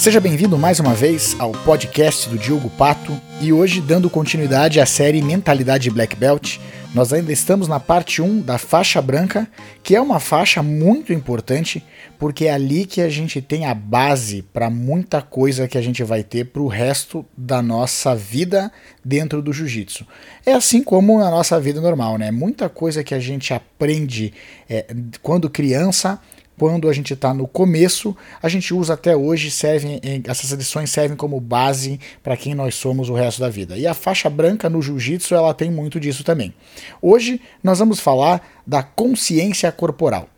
Seja bem-vindo mais uma vez ao podcast do Diogo Pato e hoje dando continuidade à série Mentalidade Black Belt. Nós ainda estamos na parte 1 da faixa branca, que é uma faixa muito importante, porque é ali que a gente tem a base para muita coisa que a gente vai ter para o resto da nossa vida dentro do jiu-jitsu. É assim como na nossa vida normal, né? Muita coisa que a gente aprende é, quando criança quando a gente está no começo, a gente usa até hoje, servem, essas lições servem como base para quem nós somos o resto da vida. E a faixa branca no jiu-jitsu ela tem muito disso também. Hoje nós vamos falar da consciência corporal.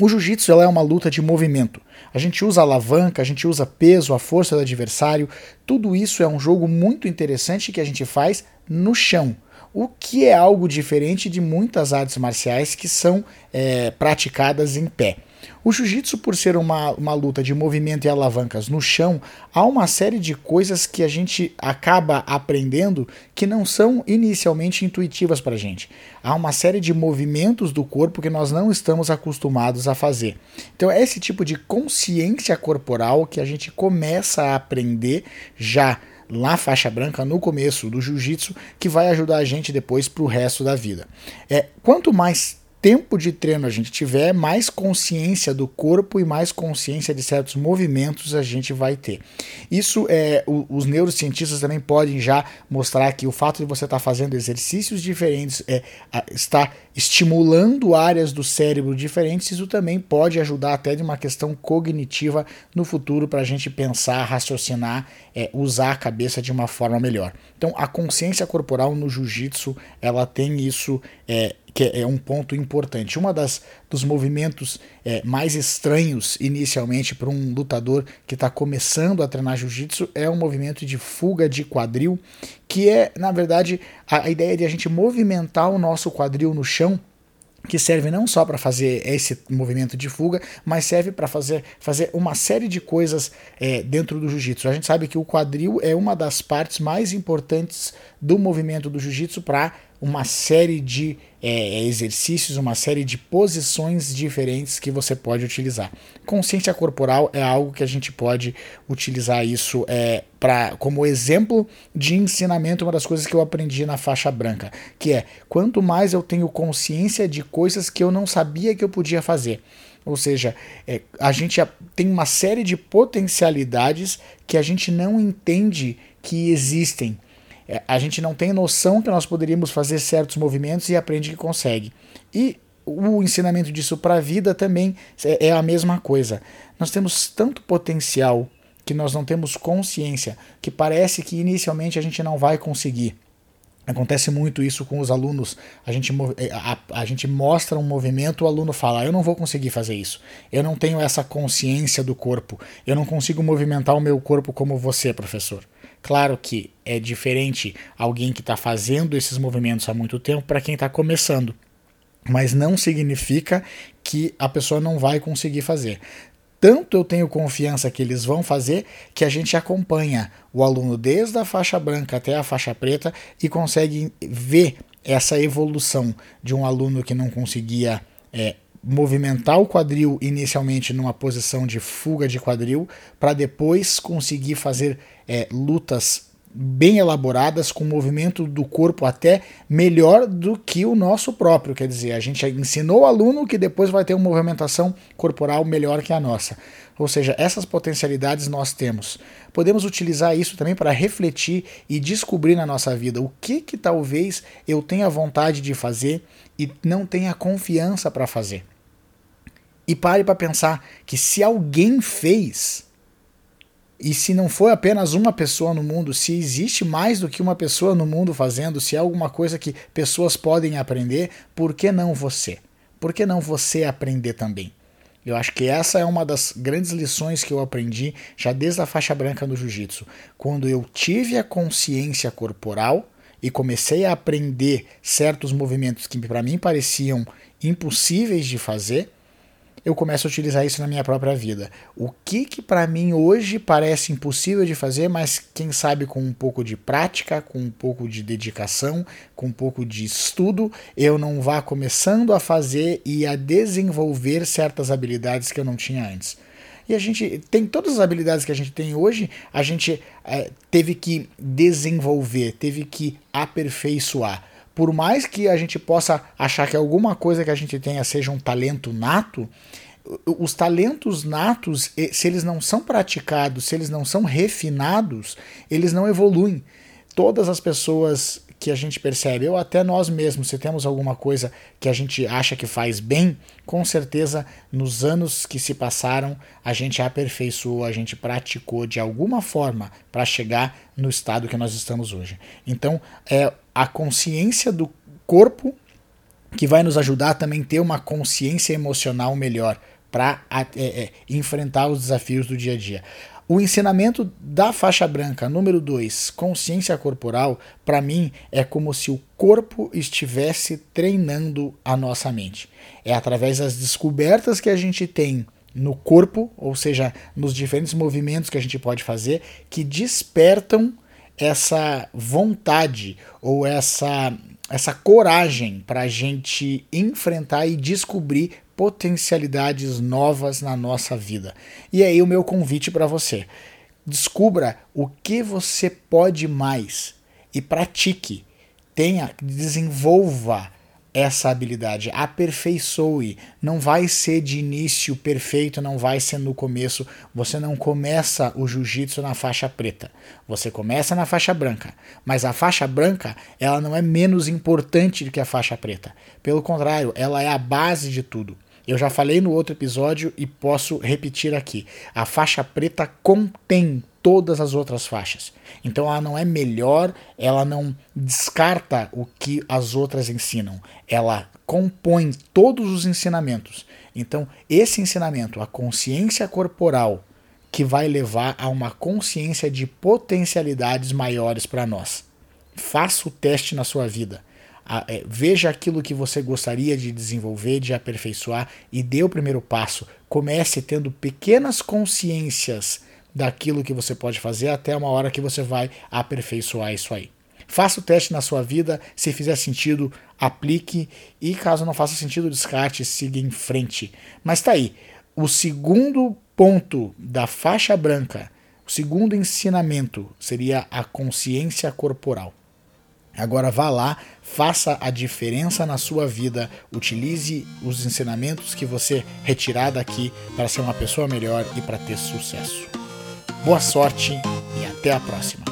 O jiu-jitsu é uma luta de movimento. A gente usa alavanca, a gente usa peso, a força do adversário. Tudo isso é um jogo muito interessante que a gente faz no chão o que é algo diferente de muitas artes marciais que são é, praticadas em pé. O jiu-jitsu, por ser uma, uma luta de movimento e alavancas no chão, há uma série de coisas que a gente acaba aprendendo que não são inicialmente intuitivas para a gente. Há uma série de movimentos do corpo que nós não estamos acostumados a fazer. Então, é esse tipo de consciência corporal que a gente começa a aprender já lá faixa branca no começo do jiu-jitsu que vai ajudar a gente depois para o resto da vida. É, quanto mais tempo de treino a gente tiver, mais consciência do corpo e mais consciência de certos movimentos a gente vai ter. Isso é, o, os neurocientistas também podem já mostrar que o fato de você estar tá fazendo exercícios diferentes, é, está estimulando áreas do cérebro diferentes, isso também pode ajudar até de uma questão cognitiva no futuro para a gente pensar, raciocinar, é, usar a cabeça de uma forma melhor. Então a consciência corporal no jiu-jitsu ela tem isso é, que é um ponto importante. Uma das dos movimentos é, mais estranhos inicialmente para um lutador que está começando a treinar jiu-jitsu é um movimento de fuga de quadril, que é na verdade a, ideia de a gente movimentar o nosso quadril no chão que serve não só para fazer esse movimento de fuga, mas serve para fazer, fazer uma série de coisas é, dentro do jiu-jitsu. A gente sabe que o quadril é uma das partes mais importantes do movimento do jiu-jitsu para uma série de é, exercícios, uma série de posições diferentes que você pode utilizar. Consciência corporal é algo que a gente pode utilizar isso é, pra, como exemplo de ensinamento, uma das coisas que eu aprendi na faixa branca, que é quanto mais eu tenho consciência de coisas que eu não sabia que eu podia fazer. Ou seja, é, a gente tem uma série de potencialidades que a gente não entende que existem é, a gente não tem noção que nós poderíamos fazer certos movimentos e aprende que consegue. E o ensinamento disso para a vida também é, é a mesma coisa. Nós temos tanto potencial que nós não temos consciência, que parece que inicialmente a gente não vai conseguir. Acontece muito isso com os alunos. A gente, é, a, a, gente mostra um movimento, o aluno fala: Eu não vou conseguir fazer isso. Eu não tenho essa consciência do corpo. Eu não consigo movimentar o meu corpo como você, professor. Claro que é diferente alguém que está fazendo esses movimentos há muito tempo para quem está começando, mas não significa que a pessoa não vai conseguir fazer. Tanto eu tenho confiança que eles vão fazer que a gente acompanha o aluno desde a faixa branca até a faixa preta e consegue ver essa evolução de um aluno que não conseguia é, movimentar o quadril inicialmente numa posição de fuga de quadril, para depois conseguir fazer é, lutas bem elaboradas, com movimento do corpo até melhor do que o nosso próprio. Quer dizer, a gente ensinou o aluno que depois vai ter uma movimentação corporal melhor que a nossa. Ou seja, essas potencialidades nós temos. Podemos utilizar isso também para refletir e descobrir na nossa vida o que que talvez eu tenha vontade de fazer e não tenha confiança para fazer. E pare para pensar que se alguém fez, e se não foi apenas uma pessoa no mundo, se existe mais do que uma pessoa no mundo fazendo, se é alguma coisa que pessoas podem aprender, por que não você? Por que não você aprender também? Eu acho que essa é uma das grandes lições que eu aprendi já desde a faixa branca no jiu-jitsu. Quando eu tive a consciência corporal e comecei a aprender certos movimentos que para mim pareciam impossíveis de fazer, eu começo a utilizar isso na minha própria vida. O que que para mim hoje parece impossível de fazer, mas quem sabe com um pouco de prática, com um pouco de dedicação, com um pouco de estudo, eu não vá começando a fazer e a desenvolver certas habilidades que eu não tinha antes. e a gente tem todas as habilidades que a gente tem hoje, a gente é, teve que desenvolver, teve que aperfeiçoar. Por mais que a gente possa achar que alguma coisa que a gente tenha seja um talento nato, os talentos natos, se eles não são praticados, se eles não são refinados, eles não evoluem. Todas as pessoas que a gente percebe, ou até nós mesmos, se temos alguma coisa que a gente acha que faz bem, com certeza nos anos que se passaram a gente aperfeiçoou, a gente praticou de alguma forma para chegar no estado que nós estamos hoje. Então, é a consciência do corpo que vai nos ajudar também ter uma consciência emocional melhor para é, é, enfrentar os desafios do dia a dia. O ensinamento da faixa branca número 2, consciência corporal, para mim é como se o corpo estivesse treinando a nossa mente. É através das descobertas que a gente tem no corpo, ou seja, nos diferentes movimentos que a gente pode fazer, que despertam essa vontade ou essa, essa coragem para a gente enfrentar e descobrir potencialidades novas na nossa vida. E aí o meu convite para você. Descubra o que você pode mais e pratique. Tenha, desenvolva essa habilidade, aperfeiçoe. Não vai ser de início perfeito, não vai ser no começo. Você não começa o jiu-jitsu na faixa preta. Você começa na faixa branca. Mas a faixa branca, ela não é menos importante do que a faixa preta. Pelo contrário, ela é a base de tudo. Eu já falei no outro episódio e posso repetir aqui. A faixa preta contém todas as outras faixas. Então ela não é melhor, ela não descarta o que as outras ensinam. Ela compõe todos os ensinamentos. Então, esse ensinamento, a consciência corporal, que vai levar a uma consciência de potencialidades maiores para nós. Faça o teste na sua vida é, veja aquilo que você gostaria de desenvolver, de aperfeiçoar e dê o primeiro passo. Comece tendo pequenas consciências daquilo que você pode fazer até uma hora que você vai aperfeiçoar isso aí. Faça o teste na sua vida, se fizer sentido, aplique e caso não faça sentido, descarte, siga em frente. Mas tá aí, o segundo ponto da faixa branca, o segundo ensinamento seria a consciência corporal. Agora vá lá, faça a diferença na sua vida, utilize os ensinamentos que você retirar daqui para ser uma pessoa melhor e para ter sucesso. Boa sorte e até a próxima.